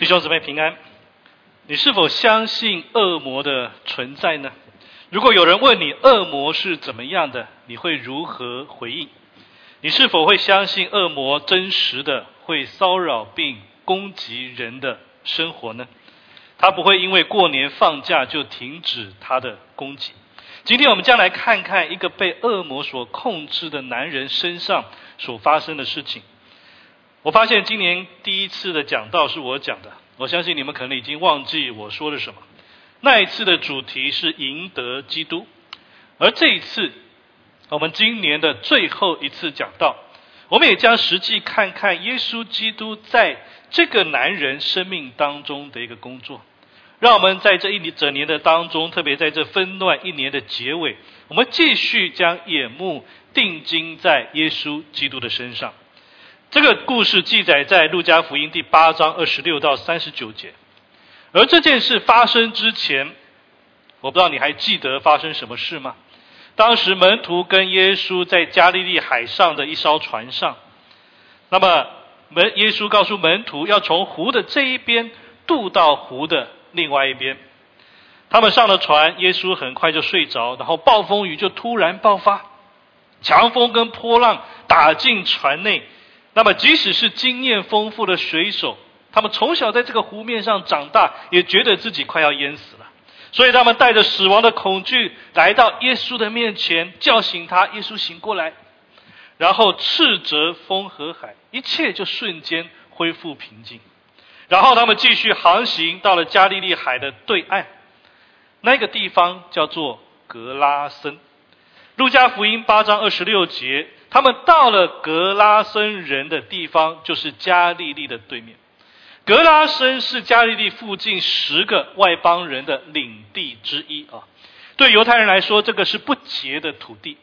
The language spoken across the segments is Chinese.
弟兄姊妹平安，你是否相信恶魔的存在呢？如果有人问你恶魔是怎么样的，你会如何回应？你是否会相信恶魔真实的会骚扰并攻击人的生活呢？他不会因为过年放假就停止他的攻击。今天我们将来看看一个被恶魔所控制的男人身上所发生的事情。我发现今年第一次的讲道是我讲的，我相信你们可能已经忘记我说了什么。那一次的主题是赢得基督，而这一次我们今年的最后一次讲道，我们也将实际看看耶稣基督在这个男人生命当中的一个工作。让我们在这一年整年的当中，特别在这纷乱一年的结尾，我们继续将眼目定睛在耶稣基督的身上。这个故事记载在路加福音第八章二十六到三十九节。而这件事发生之前，我不知道你还记得发生什么事吗？当时门徒跟耶稣在加利利海上的一艘船上，那么门耶稣告诉门徒要从湖的这一边渡到湖的。另外一边，他们上了船，耶稣很快就睡着，然后暴风雨就突然爆发，强风跟波浪打进船内。那么，即使是经验丰富的水手，他们从小在这个湖面上长大，也觉得自己快要淹死了。所以，他们带着死亡的恐惧来到耶稣的面前，叫醒他。耶稣醒过来，然后斥责风和海，一切就瞬间恢复平静。然后他们继续航行，到了加利利海的对岸，那个地方叫做格拉森。路加福音八章二十六节，他们到了格拉森人的地方，就是加利利的对面。格拉森是加利利附近十个外邦人的领地之一啊。对犹太人来说，这个是不洁的土地。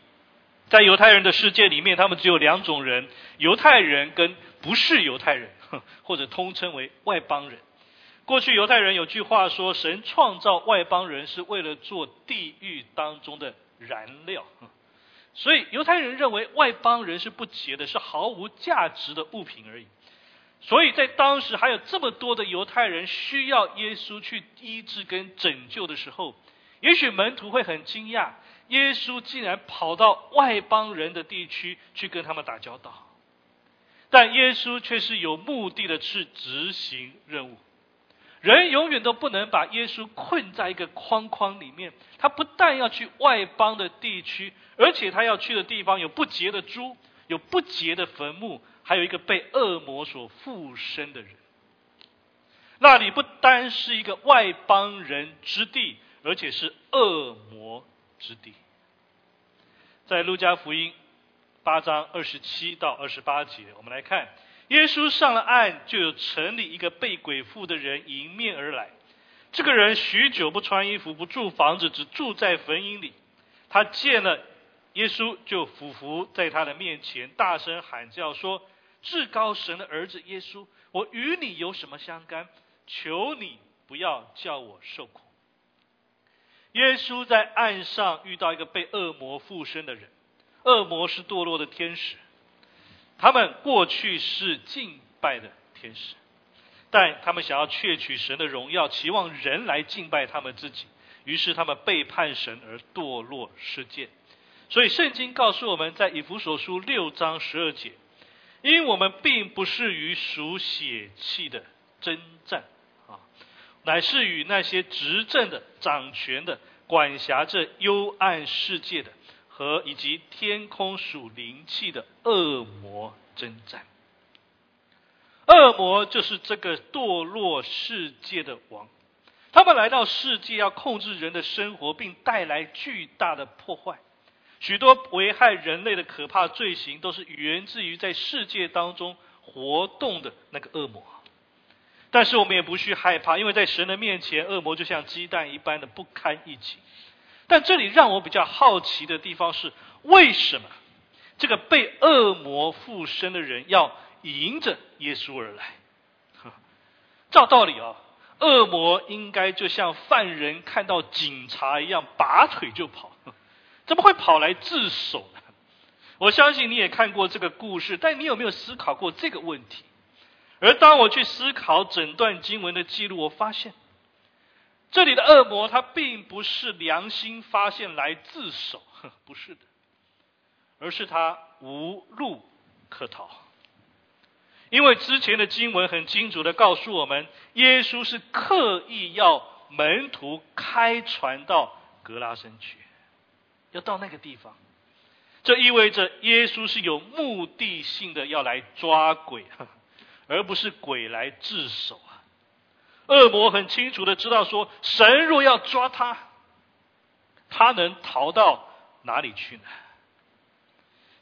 在犹太人的世界里面，他们只有两种人：犹太人跟不是犹太人。或者通称为外邦人。过去犹太人有句话说：“神创造外邦人是为了做地狱当中的燃料。”所以犹太人认为外邦人是不洁的，是毫无价值的物品而已。所以在当时还有这么多的犹太人需要耶稣去医治跟拯救的时候，也许门徒会很惊讶，耶稣竟然跑到外邦人的地区去跟他们打交道。但耶稣却是有目的的去执行任务。人永远都不能把耶稣困在一个框框里面。他不但要去外邦的地区，而且他要去的地方有不洁的猪，有不洁的坟墓，还有一个被恶魔所附身的人。那里不单是一个外邦人之地，而且是恶魔之地。在路加福音。八章二十七到二十八节，我们来看，耶稣上了岸，就有城里一个被鬼附的人迎面而来。这个人许久不穿衣服，不住房子，只住在坟茔里。他见了耶稣，就俯伏在他的面前，大声喊叫说：“至高神的儿子耶稣，我与你有什么相干？求你不要叫我受苦。”耶稣在岸上遇到一个被恶魔附身的人。恶魔是堕落的天使，他们过去是敬拜的天使，但他们想要窃取神的荣耀，期望人来敬拜他们自己，于是他们背叛神而堕落世界。所以圣经告诉我们在以弗所书六章十二节，因为我们并不是与属血气的征战啊，乃是与那些执政的、掌权的、管辖着幽暗世界的。和以及天空属灵气的恶魔征战，恶魔就是这个堕落世界的王，他们来到世界要控制人的生活，并带来巨大的破坏。许多危害人类的可怕罪行，都是源自于在世界当中活动的那个恶魔。但是我们也不需害怕，因为在神的面前，恶魔就像鸡蛋一般的不堪一击。但这里让我比较好奇的地方是，为什么这个被恶魔附身的人要迎着耶稣而来？照道理啊，恶魔应该就像犯人看到警察一样，拔腿就跑，怎么会跑来自首呢？我相信你也看过这个故事，但你有没有思考过这个问题？而当我去思考整段经文的记录，我发现这里的恶魔他并不是良心发现来自首，不是的，而是他无路可逃。因为之前的经文很清楚的告诉我们，耶稣是刻意要门徒开船到格拉森去，要到那个地方。这意味着耶稣是有目的性的要来抓鬼，而不是鬼来自首。恶魔很清楚的知道说，神若要抓他，他能逃到哪里去呢？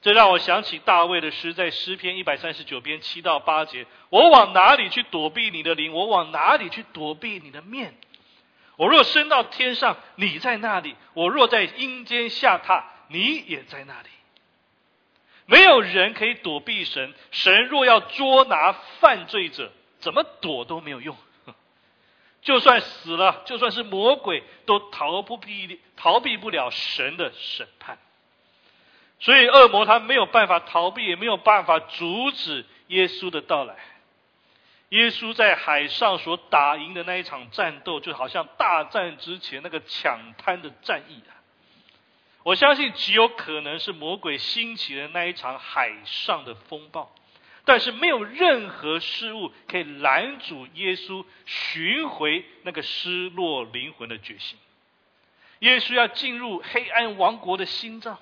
这让我想起大卫的诗，在诗篇一百三十九篇七到八节：“我往哪里去躲避你的灵？我往哪里去躲避你的面？我若升到天上，你在那里；我若在阴间下榻，你也在那里。没有人可以躲避神。神若要捉拿犯罪者，怎么躲都没有用。就算死了，就算是魔鬼，都逃不避逃避不了神的审判。”所以，恶魔他没有办法逃避，也没有办法阻止耶稣的到来。耶稣在海上所打赢的那一场战斗，就好像大战之前那个抢滩的战役啊！我相信极有可能是魔鬼兴起的那一场海上的风暴，但是没有任何事物可以拦阻耶稣寻回那个失落灵魂的决心。耶稣要进入黑暗王国的心脏。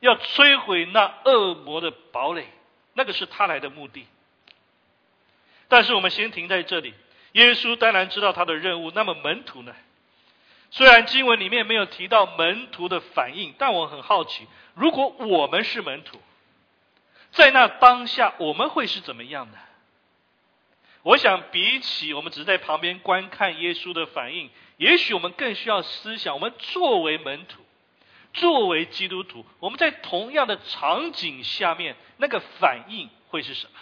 要摧毁那恶魔的堡垒，那个是他来的目的。但是我们先停在这里。耶稣当然知道他的任务。那么门徒呢？虽然经文里面没有提到门徒的反应，但我很好奇，如果我们是门徒，在那当下我们会是怎么样的？我想，比起我们只是在旁边观看耶稣的反应，也许我们更需要思想：我们作为门徒。作为基督徒，我们在同样的场景下面，那个反应会是什么？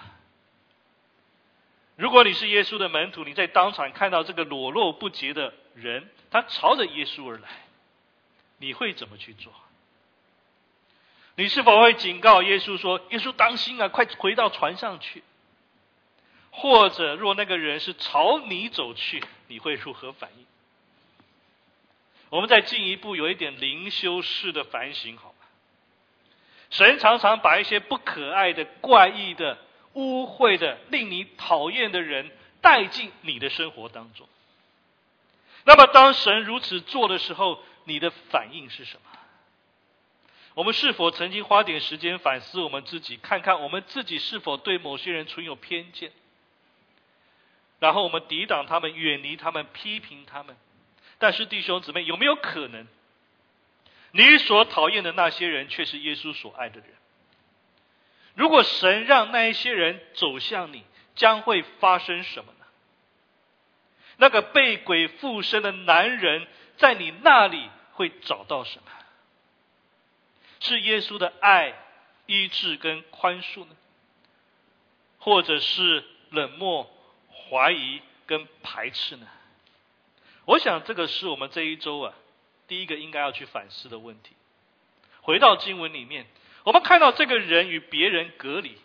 如果你是耶稣的门徒，你在当场看到这个裸露不洁的人，他朝着耶稣而来，你会怎么去做？你是否会警告耶稣说：“耶稣，当心啊，快回到船上去？”或者，若那个人是朝你走去，你会如何反应？我们再进一步有一点灵修式的反省，好吗？神常常把一些不可爱的、怪异的、污秽的、令你讨厌的人带进你的生活当中。那么，当神如此做的时候，你的反应是什么？我们是否曾经花点时间反思我们自己，看看我们自己是否对某些人存有偏见？然后我们抵挡他们，远离他们，批评他们。但是弟兄姊妹，有没有可能，你所讨厌的那些人，却是耶稣所爱的人？如果神让那一些人走向你，将会发生什么呢？那个被鬼附身的男人，在你那里会找到什么？是耶稣的爱、医治跟宽恕呢？或者是冷漠、怀疑跟排斥呢？我想，这个是我们这一周啊，第一个应该要去反思的问题。回到经文里面，我们看到这个人与别人隔离，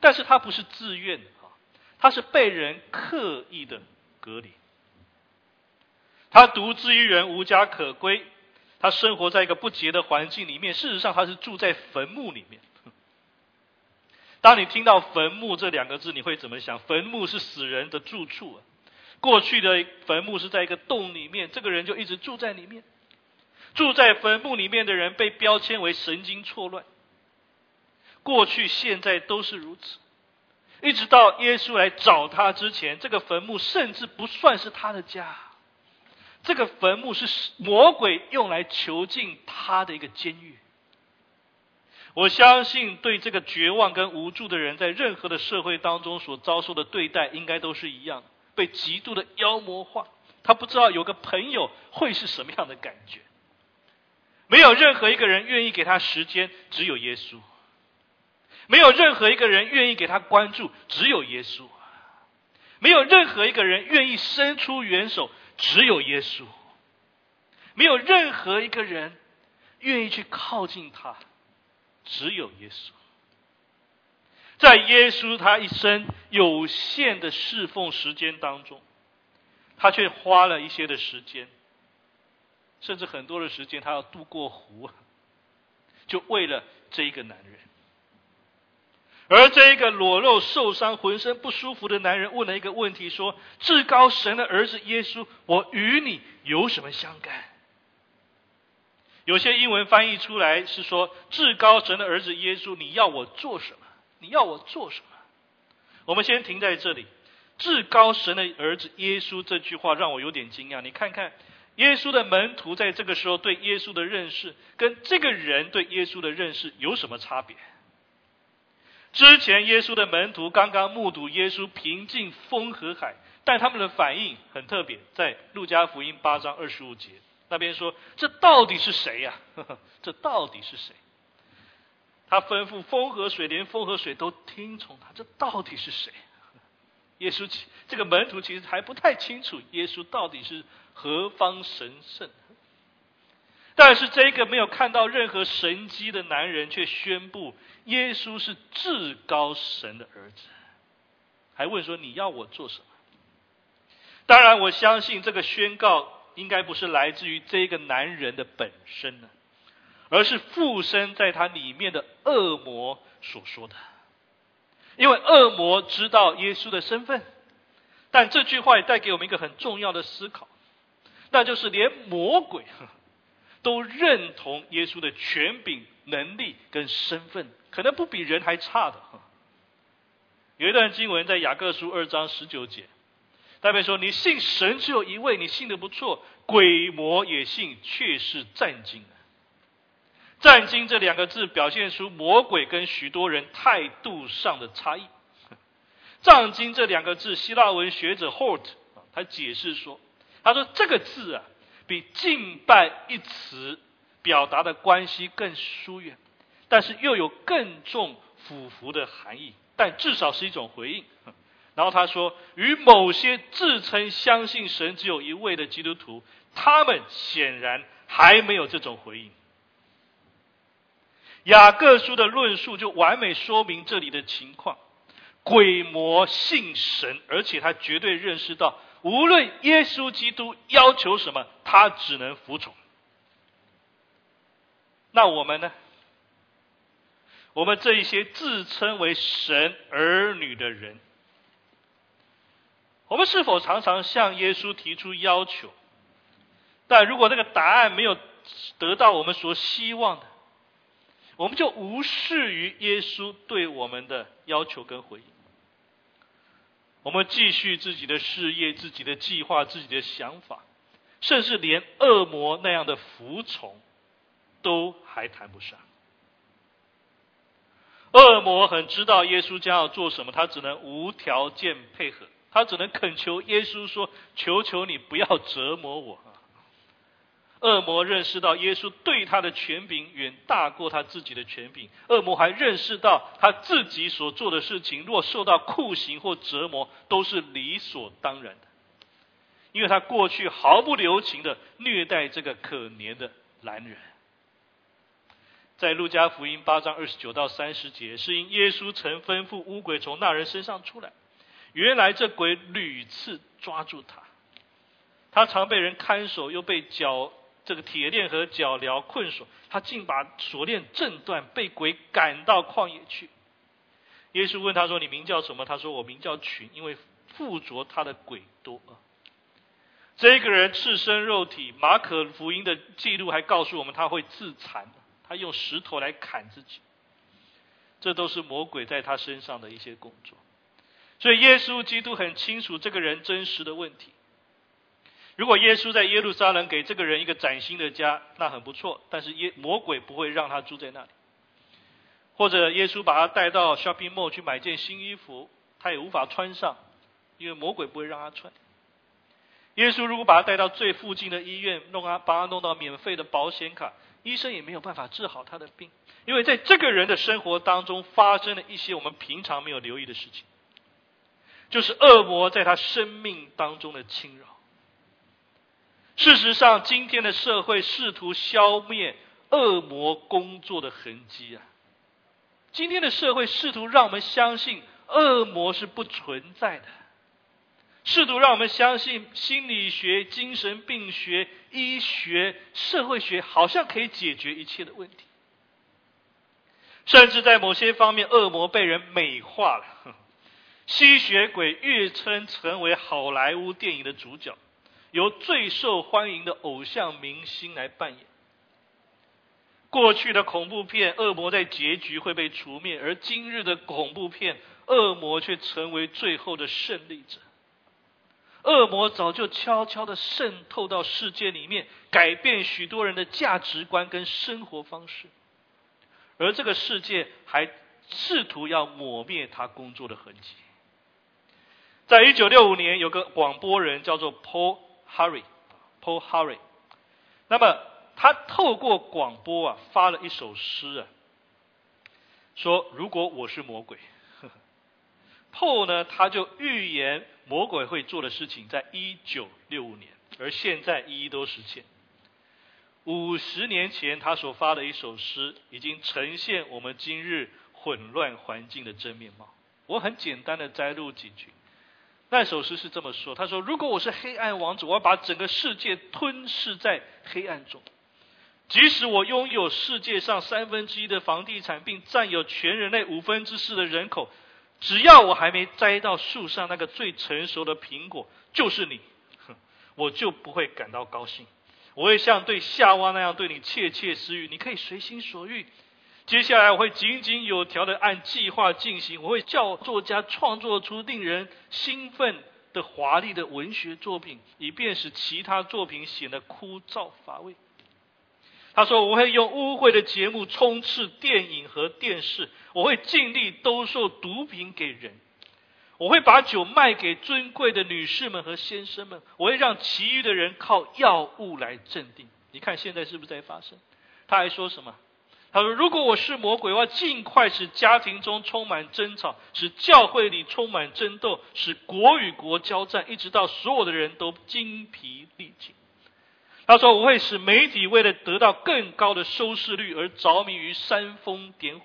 但是他不是自愿的啊，他是被人刻意的隔离。他独自一人，无家可归，他生活在一个不洁的环境里面。事实上，他是住在坟墓里面。当你听到“坟墓”这两个字，你会怎么想？坟墓是死人的住处啊。过去的坟墓是在一个洞里面，这个人就一直住在里面。住在坟墓里面的人被标签为神经错乱。过去、现在都是如此，一直到耶稣来找他之前，这个坟墓甚至不算是他的家。这个坟墓是魔鬼用来囚禁他的一个监狱。我相信，对这个绝望跟无助的人，在任何的社会当中所遭受的对待，应该都是一样。被极度的妖魔化，他不知道有个朋友会是什么样的感觉。没有任何一个人愿意给他时间，只有耶稣；没有任何一个人愿意给他关注，只有耶稣；没有任何一个人愿意伸出援手，只有耶稣；没有任何一个人愿意去靠近他，只有耶稣。在耶稣他一生有限的侍奉时间当中，他却花了一些的时间，甚至很多的时间，他要渡过湖，就为了这一个男人。而这一个裸露、受伤、浑身不舒服的男人问了一个问题：说，至高神的儿子耶稣，我与你有什么相干？有些英文翻译出来是说，至高神的儿子耶稣，你要我做什么？你要我做什么？我们先停在这里。至高神的儿子耶稣这句话让我有点惊讶。你看看，耶稣的门徒在这个时候对耶稣的认识，跟这个人对耶稣的认识有什么差别？之前耶稣的门徒刚刚目睹耶稣平静风和海，但他们的反应很特别，在路加福音八章二十五节那边说：“这到底是谁呀？这到底是谁？”他吩咐风和水，连风和水都听从他。这到底是谁？耶稣这个门徒其实还不太清楚耶稣到底是何方神圣。但是这个没有看到任何神迹的男人，却宣布耶稣是至高神的儿子，还问说：“你要我做什么？”当然，我相信这个宣告应该不是来自于这个男人的本身呢。而是附身在他里面的恶魔所说的，因为恶魔知道耶稣的身份，但这句话也带给我们一个很重要的思考，那就是连魔鬼都认同耶稣的权柄、能力跟身份，可能不比人还差的。有一段经文在雅各书二章十九节，代表说：“你信神只有一位，你信的不错，鬼魔也信，却是战惊。”战惊这两个字表现出魔鬼跟许多人态度上的差异。战经这两个字，希腊文学者 Hort 他解释说，他说这个字啊，比敬拜一词表达的关系更疏远，但是又有更重俯伏的含义，但至少是一种回应。然后他说，与某些自称相信神只有一位的基督徒，他们显然还没有这种回应。雅各书的论述就完美说明这里的情况：鬼魔信神，而且他绝对认识到，无论耶稣基督要求什么，他只能服从。那我们呢？我们这一些自称为神儿女的人，我们是否常常向耶稣提出要求？但如果那个答案没有得到我们所希望的，我们就无视于耶稣对我们的要求跟回应，我们继续自己的事业、自己的计划、自己的想法，甚至连恶魔那样的服从都还谈不上。恶魔很知道耶稣将要做什么，他只能无条件配合，他只能恳求耶稣说：“求求你不要折磨我。”恶魔认识到耶稣对他的权柄远大过他自己的权柄，恶魔还认识到他自己所做的事情，若受到酷刑或折磨，都是理所当然的，因为他过去毫不留情的虐待这个可怜的男人。在路加福音八章二十九到三十节，是因耶稣曾吩咐乌鬼从那人身上出来，原来这鬼屡次抓住他，他常被人看守，又被脚。这个铁链和脚镣困锁，他竟把锁链震断，被鬼赶到旷野去。耶稣问他说：“你名叫什么？”他说：“我名叫群，因为附着他的鬼多。”这个人赤身肉体，马可福音的记录还告诉我们他会自残，他用石头来砍自己。这都是魔鬼在他身上的一些工作。所以耶稣基督很清楚这个人真实的问题。如果耶稣在耶路撒冷给这个人一个崭新的家，那很不错。但是耶魔鬼不会让他住在那里，或者耶稣把他带到 shopping mall 去买件新衣服，他也无法穿上，因为魔鬼不会让他穿。耶稣如果把他带到最附近的医院，弄他把他弄到免费的保险卡，医生也没有办法治好他的病，因为在这个人的生活当中发生了一些我们平常没有留意的事情，就是恶魔在他生命当中的侵扰。事实上，今天的社会试图消灭恶魔工作的痕迹啊，今天的社会试图让我们相信恶魔是不存在的，试图让我们相信心理学、精神病学、医学、社会学好像可以解决一切的问题。甚至在某些方面，恶魔被人美化了，吸血鬼跃称成为好莱坞电影的主角，由最受欢迎的偶像明星来扮演。过去的恐怖片，恶魔在结局会被除灭，而今日的恐怖片，恶魔却成为最后的胜利者。恶魔早就悄悄的渗透到世界里面，改变许多人的价值观跟生活方式。而这个世界还试图要抹灭他工作的痕迹。在一九六五年，有个广播人叫做 Paul Harry，Paul Harry。那么他透过广播啊，发了一首诗啊，说：“如果我是魔鬼。”Paul 呢，他就预言魔鬼会做的事情，在一九六五年，而现在一一都实现。五十年前，他所发的一首诗，已经呈现我们今日混乱环境的真面貌。我很简单的摘录几句。那首诗是这么说：“他说，如果我是黑暗王子，我要把整个世界吞噬在黑暗中。即使我拥有世界上三分之一的房地产，并占有全人类五分之四的人口，只要我还没摘到树上那个最成熟的苹果，就是你，我就不会感到高兴。”我会像对夏娃那样对你窃窃私语，你可以随心所欲。接下来我会井井有条的按计划进行，我会叫作家创作出令人兴奋的华丽的文学作品，以便使其他作品显得枯燥乏味。他说我会用污秽的节目充斥电影和电视，我会尽力兜售毒品给人。我会把酒卖给尊贵的女士们和先生们，我会让其余的人靠药物来镇定。你看现在是不是在发生？他还说什么？他说：“如果我是魔鬼，我要尽快使家庭中充满争吵，使教会里充满争斗，使国与国交战，一直到所有的人都精疲力尽。”他说：“我会使媒体为了得到更高的收视率而着迷于煽风点火。”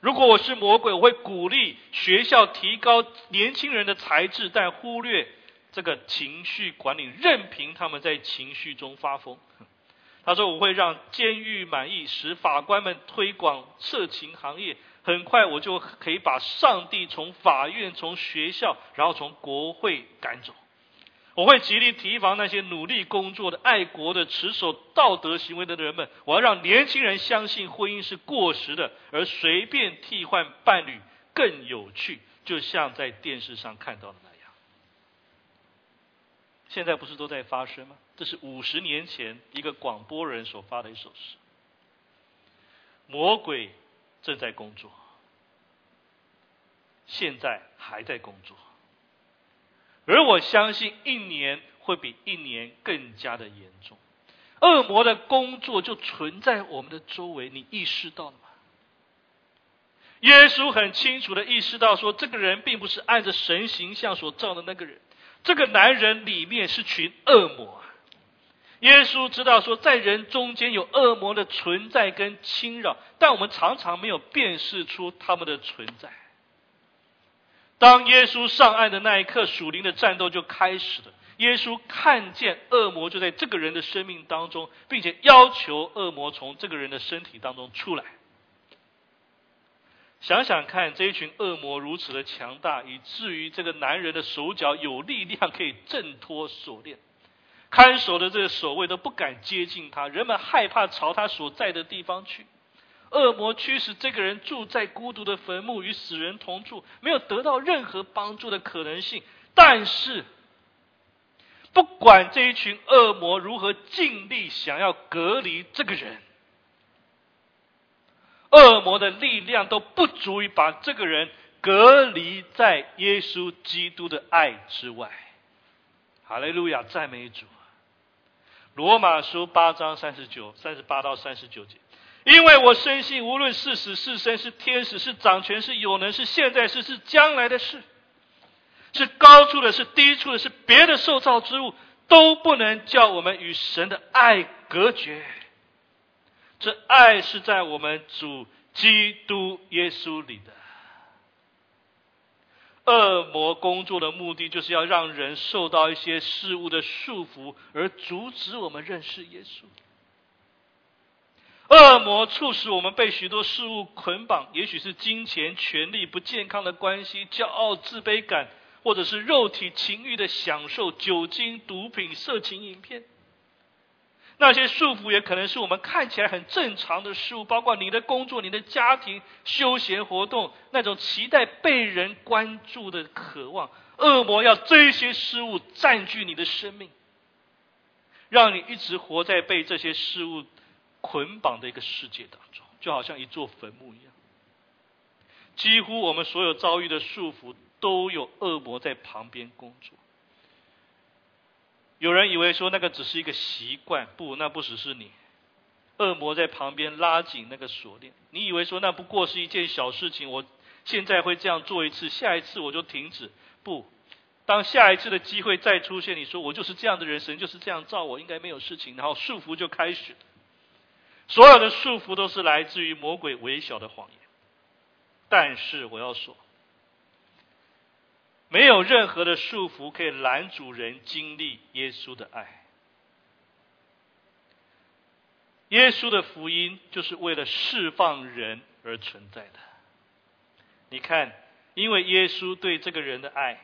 如果我是魔鬼，我会鼓励学校提高年轻人的才智，但忽略这个情绪管理，任凭他们在情绪中发疯。他说：“我会让监狱满意，使法官们推广色情行业。很快，我就可以把上帝从法院、从学校，然后从国会赶走。”我会极力提防那些努力工作的、爱国的、持守道德行为的人们。我要让年轻人相信婚姻是过时的，而随便替换伴侣更有趣，就像在电视上看到的那样。现在不是都在发生吗？这是五十年前一个广播人所发的一首诗。魔鬼正在工作，现在还在工作。而我相信，一年会比一年更加的严重。恶魔的工作就存在我们的周围，你意识到了吗？耶稣很清楚的意识到，说这个人并不是按着神形象所造的那个人，这个男人里面是群恶魔。耶稣知道说，在人中间有恶魔的存在跟侵扰，但我们常常没有辨识出他们的存在。当耶稣上岸的那一刻，属灵的战斗就开始了。耶稣看见恶魔就在这个人的生命当中，并且要求恶魔从这个人的身体当中出来。想想看，这一群恶魔如此的强大，以至于这个男人的手脚有力量可以挣脱锁链，看守的这个守卫都不敢接近他，人们害怕朝他所在的地方去。恶魔驱使这个人住在孤独的坟墓，与死人同住，没有得到任何帮助的可能性。但是，不管这一群恶魔如何尽力想要隔离这个人，恶魔的力量都不足以把这个人隔离在耶稣基督的爱之外。哈利路亚，赞美主！罗马书八章三十九、三十八到三十九节。因为我深信，无论是死是生，是天使，是掌权，是有能，是现在是，是将来的事，是高处的，是低处的，是别的受造之物，都不能叫我们与神的爱隔绝。这爱是在我们主基督耶稣里的。恶魔工作的目的，就是要让人受到一些事物的束缚，而阻止我们认识耶稣。恶魔促使我们被许多事物捆绑，也许是金钱、权力、不健康的关系、骄傲、自卑感，或者是肉体情欲的享受、酒精、毒品、色情影片。那些束缚也可能是我们看起来很正常的事物，包括你的工作、你的家庭、休闲活动，那种期待被人关注的渴望。恶魔要这些事物占据你的生命，让你一直活在被这些事物捆绑的一个世界当中，就好像一座坟墓一样。几乎我们所有遭遇的束缚，都有恶魔在旁边工作。有人以为说那个只是一个习惯，不，那不只是你。恶魔在旁边拉紧那个锁链。你以为说那不过是一件小事情，我现在会这样做一次，下一次我就停止。不，当下一次的机会再出现，你说我就是这样的人，神就是这样造我，应该没有事情。然后束缚就开始，所有的束缚都是来自于魔鬼微小的谎言。但是我要说。没有任何的束缚可以拦阻人经历耶稣的爱。耶稣的福音就是为了释放人而存在的。你看，因为耶稣对这个人的爱，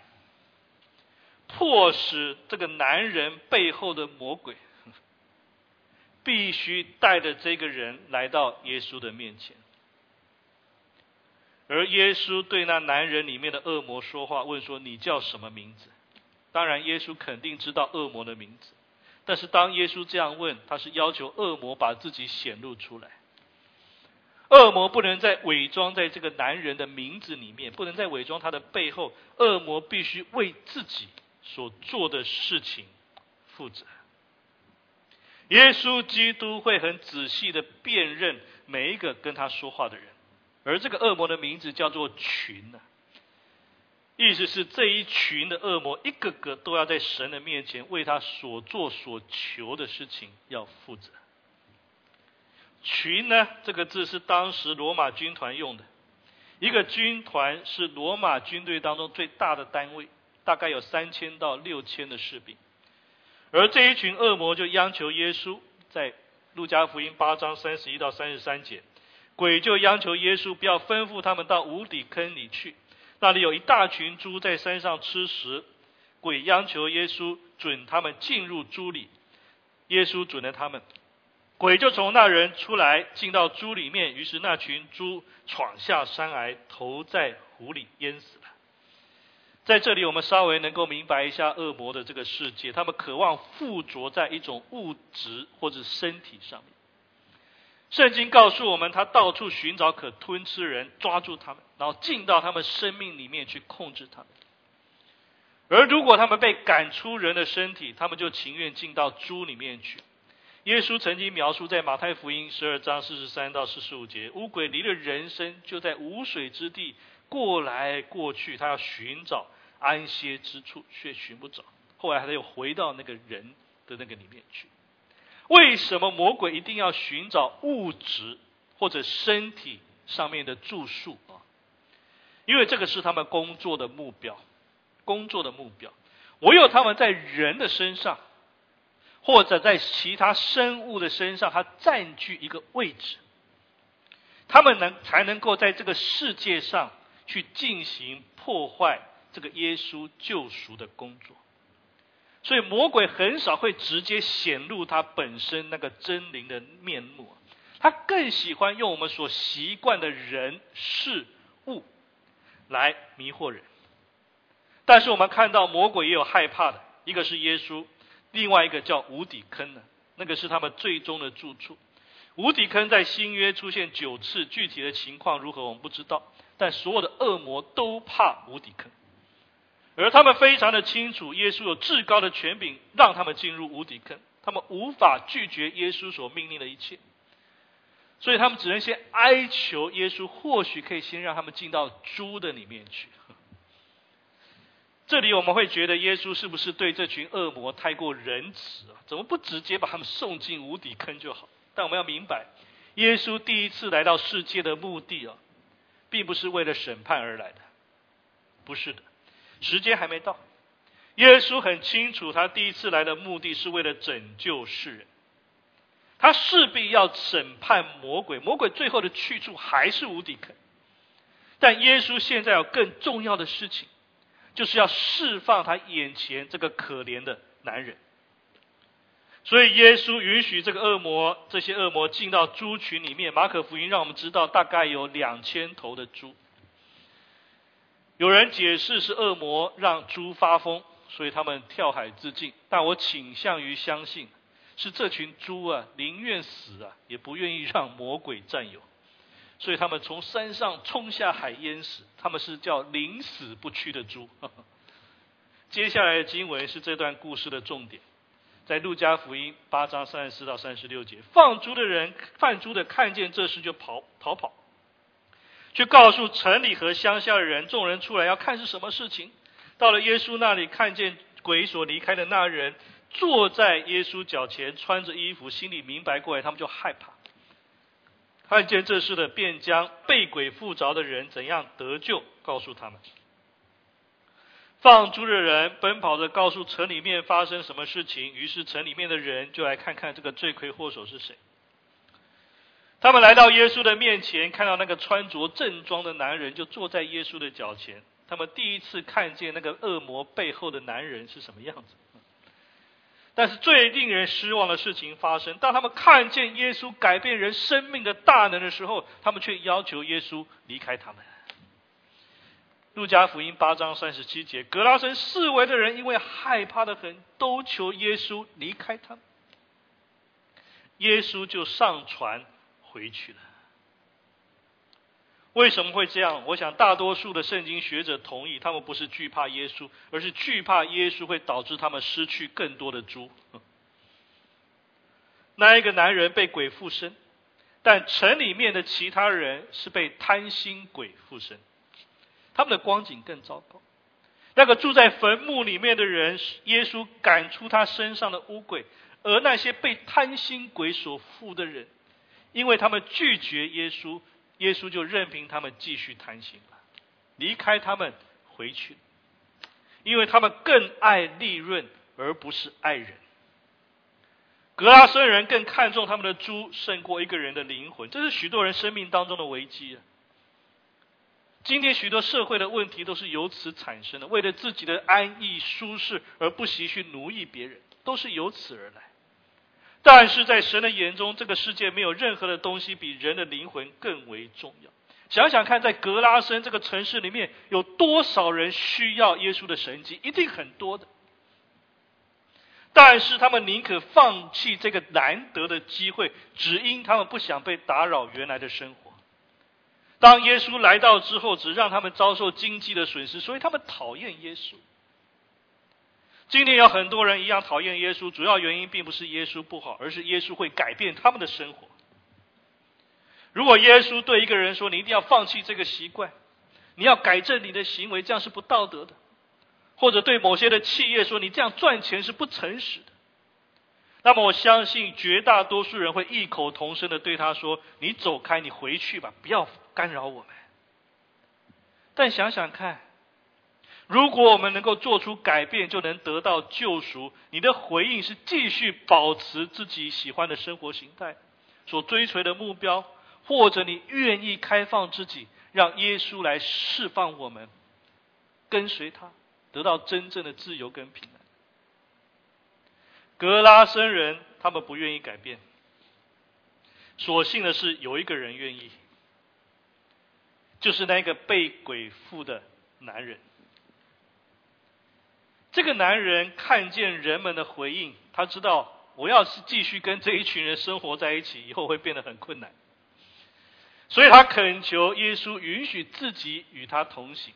迫使这个男人背后的魔鬼 必须带着这个人来到耶稣的面前。而耶稣对那男人里面的恶魔说话，问说：“你叫什么名字？”当然，耶稣肯定知道恶魔的名字。但是，当耶稣这样问，他是要求恶魔把自己显露出来。恶魔不能再伪装在这个男人的名字里面，不能再伪装他的背后。恶魔必须为自己所做的事情负责。耶稣基督会很仔细的辨认每一个跟他说话的人。而这个恶魔的名字叫做群呢，意思是这一群的恶魔一个个都要在神的面前为他所做所求的事情要负责。群呢这个字是当时罗马军团用的，一个军团是罗马军队当中最大的单位，大概有三千到六千的士兵。而这一群恶魔就央求耶稣，在路加福音八章三十一到三十三节。鬼就央求耶稣不要吩咐他们到无底坑里去，那里有一大群猪在山上吃食。鬼央求耶稣准他们进入猪里，耶稣准了他们。鬼就从那人出来进到猪里面，于是那群猪闯下山来，投在湖里淹死了。在这里，我们稍微能够明白一下恶魔的这个世界，他们渴望附着在一种物质或者身体上面。圣经告诉我们，他到处寻找可吞吃人，抓住他们，然后进到他们生命里面去控制他们。而如果他们被赶出人的身体，他们就情愿进到猪里面去。耶稣曾经描述在马太福音十二章四十三到四十五节，乌鬼离了人身，就在无水之地过来过去，他要寻找安歇之处，却寻不着。后来他又回到那个人的那个里面去。为什么魔鬼一定要寻找物质或者身体上面的住宿啊？因为这个是他们工作的目标，工作的目标。唯有他们在人的身上，或者在其他生物的身上，他占据一个位置，他们能才能够在这个世界上去进行破坏这个耶稣救赎的工作。所以魔鬼很少会直接显露他本身那个真灵的面目，他更喜欢用我们所习惯的人事物来迷惑人。但是我们看到魔鬼也有害怕的，一个是耶稣，另外一个叫无底坑呢，那个是他们最终的住处。无底坑在新约出现九次，具体的情况如何我们不知道，但所有的恶魔都怕无底坑。而他们非常的清楚，耶稣有至高的权柄，让他们进入无底坑。他们无法拒绝耶稣所命令的一切，所以他们只能先哀求耶稣，或许可以先让他们进到猪的里面去。这里我们会觉得耶稣是不是对这群恶魔太过仁慈啊？怎么不直接把他们送进无底坑就好？但我们要明白，耶稣第一次来到世界的目的啊，并不是为了审判而来的，不是的，时间还没到。耶稣很清楚，他第一次来的目的是为了拯救世人，他势必要审判魔鬼，魔鬼最后的去处还是无底坑。但耶稣现在有更重要的事情，就是要释放他眼前这个可怜的男人。所以耶稣允许这个恶魔，这些恶魔进到猪群里面。马可福音让我们知道，大概有两千头的猪。有人解释是恶魔让猪发疯，所以他们跳海自尽。但我倾向于相信，是这群猪啊，宁愿死啊，也不愿意让魔鬼占有。所以他们从山上冲下海淹死。他们是叫宁死不屈的猪。接下来的经文是这段故事的重点。在路加福音八章三十四到三十六节，放猪的人放猪的看见这事就跑逃跑，去告诉城里和乡下的人，众人出来要看是什么事情。到了耶稣那里，看见鬼所离开的那人坐在耶稣脚前，穿着衣服，心里明白过来，他们就害怕。看见这事的，便将被鬼附着的人怎样得救，告诉他们。放猪的人奔跑着告诉城里面发生什么事情，于是城里面的人就来看看这个罪魁祸首是谁。他们来到耶稣的面前，看到那个穿着正装的男人就坐在耶稣的脚前。他们第一次看见那个恶魔背后的男人是什么样子。但是最令人失望的事情发生，当他们看见耶稣改变人生命的大能的时候，他们却要求耶稣离开他们。路加福音八章三十七节，格拉森四围的人因为害怕的很，都求耶稣离开他们。耶稣就上船回去了。为什么会这样？我想大多数的圣经学者同意，他们不是惧怕耶稣，而是惧怕耶稣会导致他们失去更多的猪。那一个男人被鬼附身，但城里面的其他人是被贪心鬼附身。他们的光景更糟糕。那个住在坟墓里面的人，耶稣赶出他身上的污鬼；而那些被贪心鬼所附的人，因为他们拒绝耶稣，耶稣就任凭他们继续贪心了，离开他们回去。因为他们更爱利润而不是爱人。格拉森人更看重他们的猪胜过一个人的灵魂，这是许多人生命当中的危机啊。今天许多社会的问题都是由此产生的，为了自己的安逸舒适而不惜去奴役别人，都是由此而来。但是在神的眼中，这个世界没有任何的东西比人的灵魂更为重要。想想看，在格拉森这个城市里面，有多少人需要耶稣的神迹？一定很多的。但是他们宁可放弃这个难得的机会，只因他们不想被打扰原来的生活。当耶稣来到之后，只让他们遭受经济的损失，所以他们讨厌耶稣。今天有很多人一样讨厌耶稣，主要原因并不是耶稣不好，而是耶稣会改变他们的生活。如果耶稣对一个人说：“你一定要放弃这个习惯，你要改正你的行为，这样是不道德的。”或者对某些的企业说：“你这样赚钱是不诚实的。”那么我相信绝大多数人会异口同声的对他说：“你走开，你回去吧，不要。”干扰我们，但想想看，如果我们能够做出改变，就能得到救赎。你的回应是继续保持自己喜欢的生活形态，所追随的目标，或者你愿意开放自己，让耶稣来释放我们，跟随他，得到真正的自由跟平安。格拉森人他们不愿意改变，所幸的是有一个人愿意。就是那个被鬼附的男人。这个男人看见人们的回应，他知道我要是继续跟这一群人生活在一起，以后会变得很困难。所以他恳求耶稣允许自己与他同行。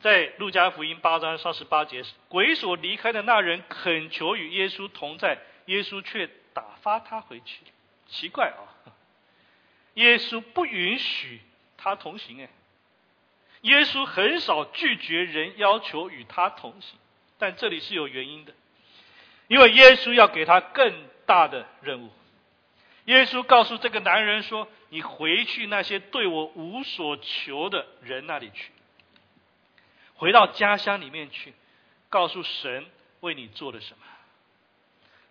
在路加福音八章三十八节，鬼所离开的那人恳求与耶稣同在，耶稣却打发他回去。奇怪啊，耶稣不允许。他同行哎，耶稣很少拒绝人要求与他同行，但这里是有原因的，因为耶稣要给他更大的任务。耶稣告诉这个男人说：“你回去那些对我无所求的人那里去，回到家乡里面去，告诉神为你做了什么。”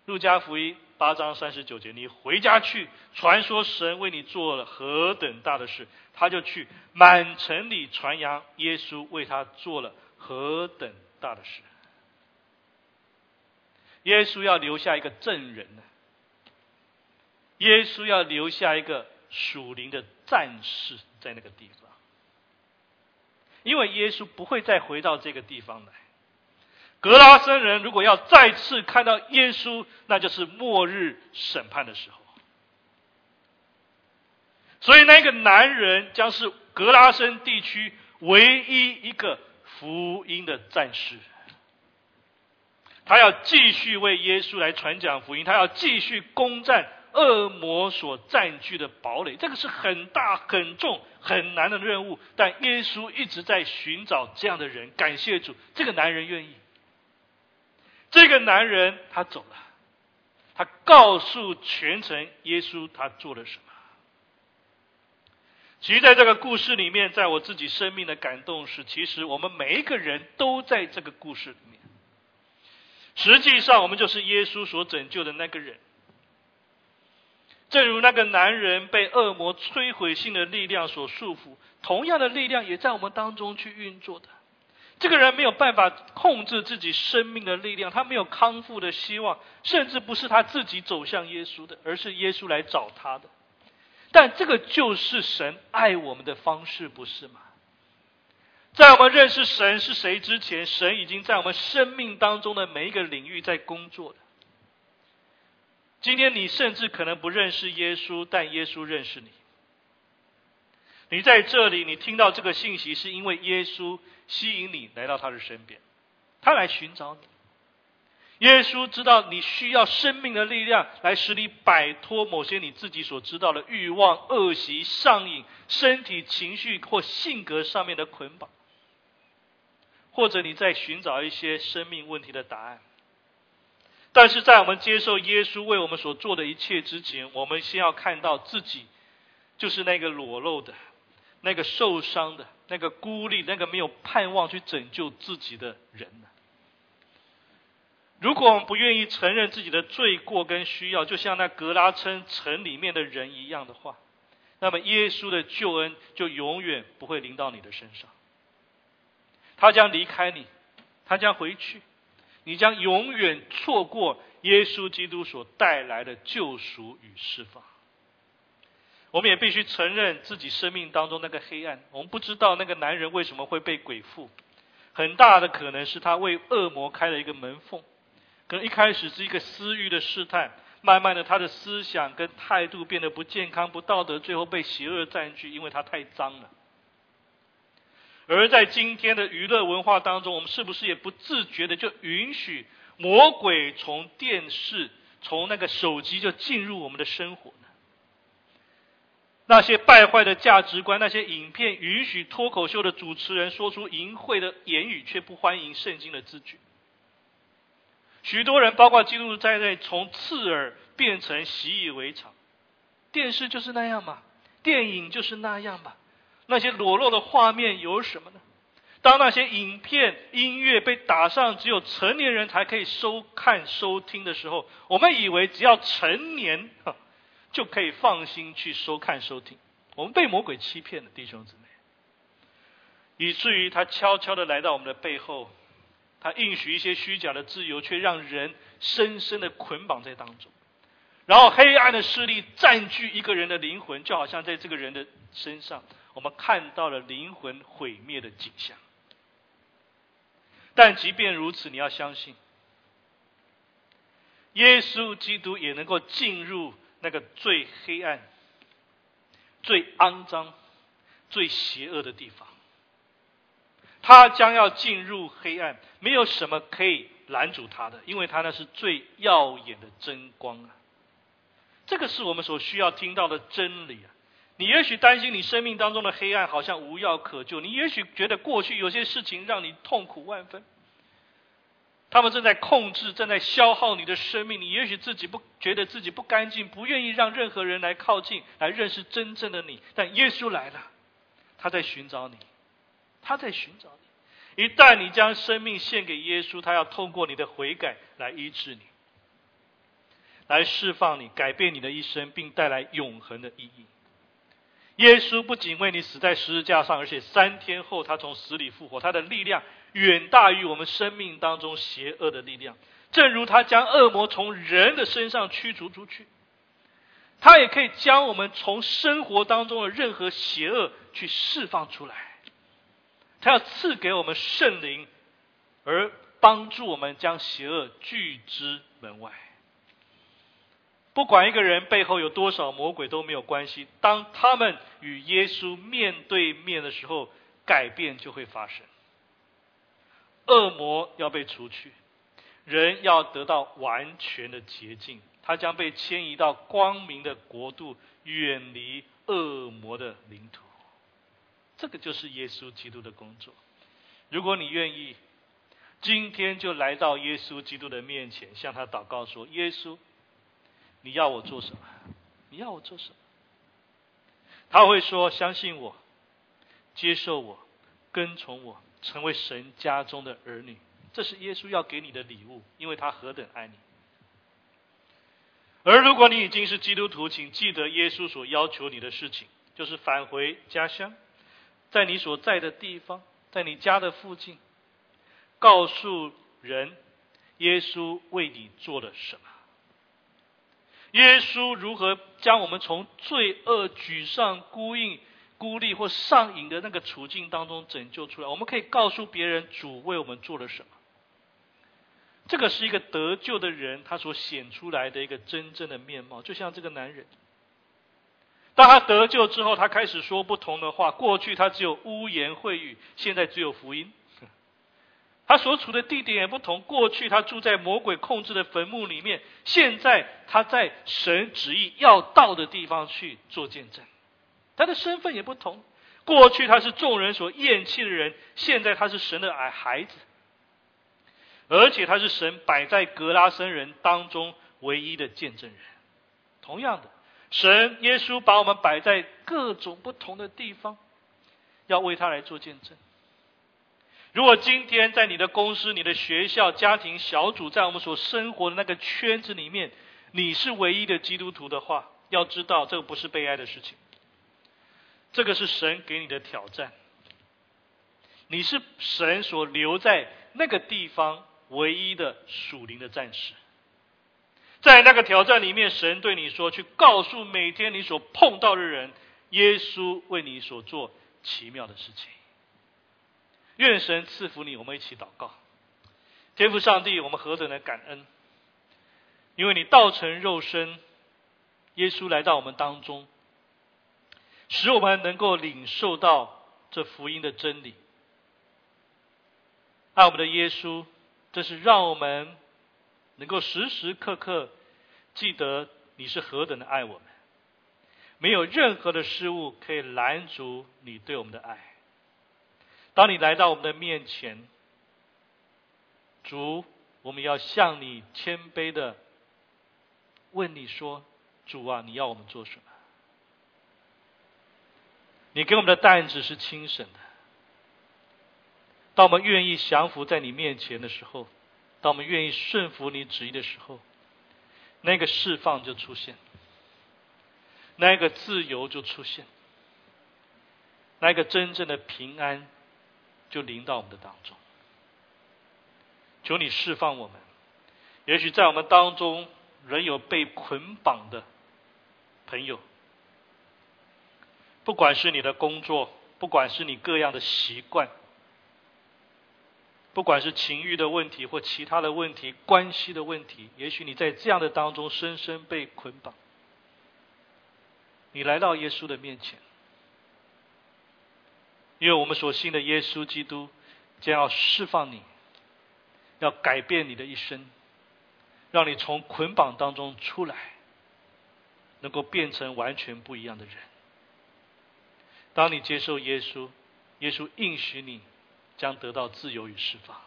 路加福音八章三十九节，你回家去传说神为你做了何等大的事，他就去满城里传扬耶稣为他做了何等大的事。耶稣要留下一个证人呢，耶稣要留下一个属灵的战士在那个地方，因为耶稣不会再回到这个地方来。格拉森人如果要再次看到耶稣，那就是末日审判的时候。所以那个男人将是格拉森地区唯一一个福音的战士。他要继续为耶稣来传讲福音，他要继续攻占恶魔所占据的堡垒。这个是很大、很重、很难的任务，但耶稣一直在寻找这样的人。感谢主，这个男人愿意。这个男人他走了，他告诉全城耶稣他做了什么。其实，在这个故事里面，在我自己生命的感动是，其实我们每一个人都在这个故事里面。实际上，我们就是耶稣所拯救的那个人。正如那个男人被恶魔摧毁性的力量所束缚，同样的力量也在我们当中去运作的。这个人没有办法控制自己生命的力量，他没有康复的希望，甚至不是他自己走向耶稣的，而是耶稣来找他的。但这个就是神爱我们的方式，不是吗？在我们认识神是谁之前，神已经在我们生命当中的每一个领域在工作的。今天你甚至可能不认识耶稣，但耶稣认识你。你在这里，你听到这个信息，是因为耶稣吸引你来到他的身边，他来寻找你。耶稣知道你需要生命的力量，来使你摆脱某些你自己所知道的欲望、恶习、上瘾、身体、情绪或性格上面的捆绑，或者你在寻找一些生命问题的答案。但是在我们接受耶稣为我们所做的一切之前，我们先要看到自己就是那个裸露的。那个受伤的、那个孤立、那个没有盼望去拯救自己的人？如果我们不愿意承认自己的罪过跟需要，就像那格拉村城里面的人一样的话，那么耶稣的救恩就永远不会临到你的身上。他将离开你，他将回去，你将永远错过耶稣基督所带来的救赎与释放。我们也必须承认自己生命当中那个黑暗。我们不知道那个男人为什么会被鬼附，很大的可能是他为恶魔开了一个门缝。可能一开始是一个私欲的试探，慢慢的他的思想跟态度变得不健康、不道德，最后被邪恶占据，因为他太脏了。而在今天的娱乐文化当中，我们是不是也不自觉的就允许魔鬼从电视、从那个手机就进入我们的生活呢？那些败坏的价值观，那些影片允许脱口秀的主持人说出淫秽的言语，却不欢迎圣经的字句。许多人，包括基督徒在内，从刺耳变成习以为常。电视就是那样嘛，电影就是那样嘛。那些裸露的画面有什么呢？当那些影片、音乐被打上只有成年人才可以收看、收听的时候，我们以为只要成年。就可以放心去收看收听。我们被魔鬼欺骗了，弟兄姊妹，以至于他悄悄的来到我们的背后，他应许一些虚假的自由，却让人深深的捆绑在当中。然后黑暗的势力占据一个人的灵魂，就好像在这个人的身上，我们看到了灵魂毁灭的景象。但即便如此，你要相信，耶稣基督也能够进入。那个最黑暗、最肮脏、最邪恶的地方，他将要进入黑暗，没有什么可以拦阻他的，因为他那是最耀眼的真光啊！这个是我们所需要听到的真理啊！你也许担心你生命当中的黑暗好像无药可救，你也许觉得过去有些事情让你痛苦万分，他们正在控制，正在消耗你的生命。你也许自己不觉得自己不干净，不愿意让任何人来靠近，来认识真正的你。但耶稣来了，他在寻找你，他在寻找你。一旦你将生命献给耶稣，他要通过你的悔改来医治你，来释放你，改变你的一生，并带来永恒的意义。耶稣不仅为你死在十字架上，而且三天后他从死里复活，他的力量远大于我们生命当中邪恶的力量。正如他将恶魔从人的身上驱逐出去，他也可以将我们从生活当中的任何邪恶去释放出来。他要赐给我们圣灵，而帮助我们将邪恶拒之门外。不管一个人背后有多少魔鬼都没有关系。当他们与耶稣面对面的时候，改变就会发生。恶魔要被除去，人要得到完全的洁净，他将被迁移到光明的国度，远离恶魔的领土。这个就是耶稣基督的工作。如果你愿意，今天就来到耶稣基督的面前，向他祷告说：“耶稣。”你要我做什么？你要我做什么？他会说：“相信我，接受我，跟从我，成为神家中的儿女。”这是耶稣要给你的礼物，因为他何等爱你。而如果你已经是基督徒，请记得耶稣所要求你的事情，就是返回家乡，在你所在的地方，在你家的附近，告诉人耶稣为你做了什么。耶稣如何将我们从罪恶、沮丧、孤硬、孤立或上瘾的那个处境当中拯救出来？我们可以告诉别人主为我们做了什么。这个是一个得救的人他所显出来的一个真正的面貌，就像这个男人，当他得救之后，他开始说不同的话。过去他只有污言秽语，现在只有福音。他所处的地点也不同。过去他住在魔鬼控制的坟墓里面，现在他在神旨意要到的地方去做见证。他的身份也不同。过去他是众人所厌弃的人，现在他是神的矮孩子，而且他是神摆在格拉森人当中唯一的见证人。同样的，神耶稣把我们摆在各种不同的地方，要为他来做见证。如果今天在你的公司、你的学校、家庭小组，在我们所生活的那个圈子里面，你是唯一的基督徒的话，要知道这个不是悲哀的事情，这个是神给你的挑战。你是神所留在那个地方唯一的属灵的战士，在那个挑战里面，神对你说：“去告诉每天你所碰到的人，耶稣为你所做奇妙的事情。”愿神赐福你，我们一起祷告。天父上帝，我们何等的感恩，因为你道成肉身，耶稣来到我们当中，使我们能够领受到这福音的真理。爱我们的耶稣，这是让我们能够时时刻刻记得你是何等的爱我们，没有任何的事物可以拦阻你对我们的爱。当你来到我们的面前，主，我们要向你谦卑的问你说：“主啊，你要我们做什么？你给我们的担子是轻省的。当我们愿意降服在你面前的时候，当我们愿意顺服你旨意的时候，那个释放就出现，那个自由就出现，那个真正的平安。”就临到我们的当中，求你释放我们。也许在我们当中仍有被捆绑的朋友，不管是你的工作，不管是你各样的习惯，不管是情欲的问题或其他的问题、关系的问题，也许你在这样的当中深深被捆绑。你来到耶稣的面前。因为我们所信的耶稣基督将要释放你，要改变你的一生，让你从捆绑当中出来，能够变成完全不一样的人。当你接受耶稣，耶稣应许你将得到自由与释放。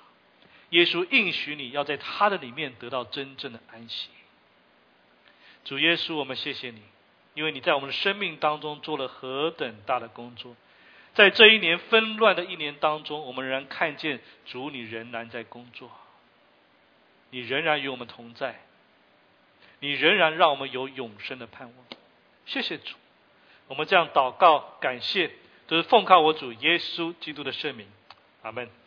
耶稣应许你要在他的里面得到真正的安息。主耶稣，我们谢谢你，因为你在我们的生命当中做了何等大的工作。在这一年纷乱的一年当中，我们仍然看见主，你仍然在工作，你仍然与我们同在，你仍然让我们有永生的盼望。谢谢主，我们这样祷告感谢，都是奉靠我主耶稣基督的圣名，阿门。